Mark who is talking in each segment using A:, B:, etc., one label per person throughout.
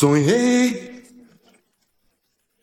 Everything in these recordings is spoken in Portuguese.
A: Sonhei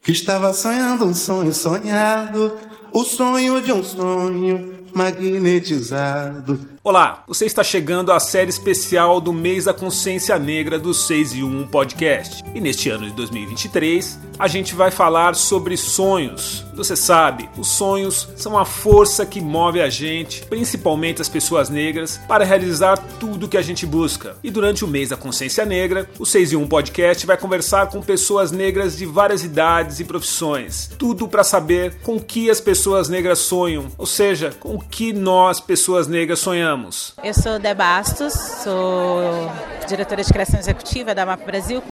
A: que estava sonhando um sonho sonhado, o sonho de um sonho magnetizado.
B: Olá, você está chegando à série especial do mês da consciência negra do 6 e 1 podcast. E neste ano de 2023, a gente vai falar sobre sonhos. Você sabe, os sonhos são a força que move a gente, principalmente as pessoas negras, para realizar tudo que a gente busca. E durante o mês da consciência negra, o 6 e 1 podcast vai conversar com pessoas negras de várias idades e profissões. Tudo para saber com que as pessoas negras sonham, ou seja, com que nós, pessoas negras, sonhamos.
C: Eu sou Dé Bastos, sou diretora de criação executiva da MAP Brasil.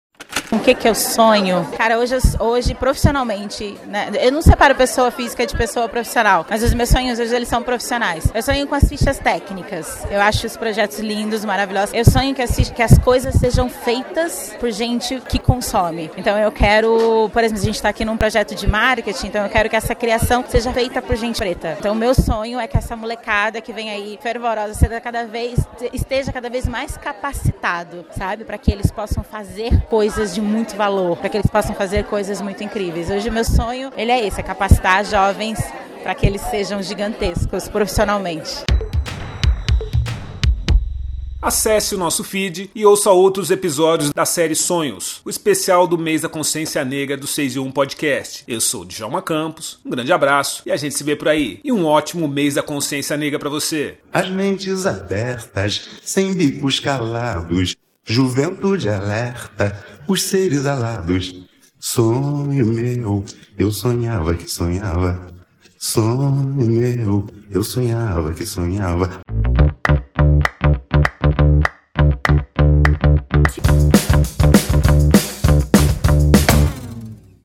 C: O que, que eu sonho? Cara, hoje, hoje profissionalmente, né? eu não separo pessoa física de pessoa profissional, mas os meus sonhos hoje eles são profissionais. Eu sonho com as fichas técnicas. Eu acho os projetos lindos, maravilhosos. Eu sonho que as, que as coisas sejam feitas por gente que consome. Então eu quero, por exemplo, a gente está aqui num projeto de marketing, então eu quero que essa criação seja feita por gente preta. Então meu sonho é que essa molecada que vem aí fervorosa seja cada vez esteja cada vez mais capacitado, sabe, para que eles possam fazer coisas de muito valor, para que eles possam fazer coisas muito incríveis. Hoje o meu sonho, ele é esse, é capacitar jovens para que eles sejam gigantescos profissionalmente.
B: Acesse o nosso feed e ouça outros episódios da série Sonhos, o especial do mês da consciência negra do 6 e 1 podcast. Eu sou o Djalma Campos, um grande abraço e a gente se vê por aí. E um ótimo mês da consciência negra para você.
A: As mentes abertas, sem bicos calados, Juventude alerta, os seres alados. Sonho meu, eu sonhava que sonhava. Sonho meu, eu sonhava que sonhava.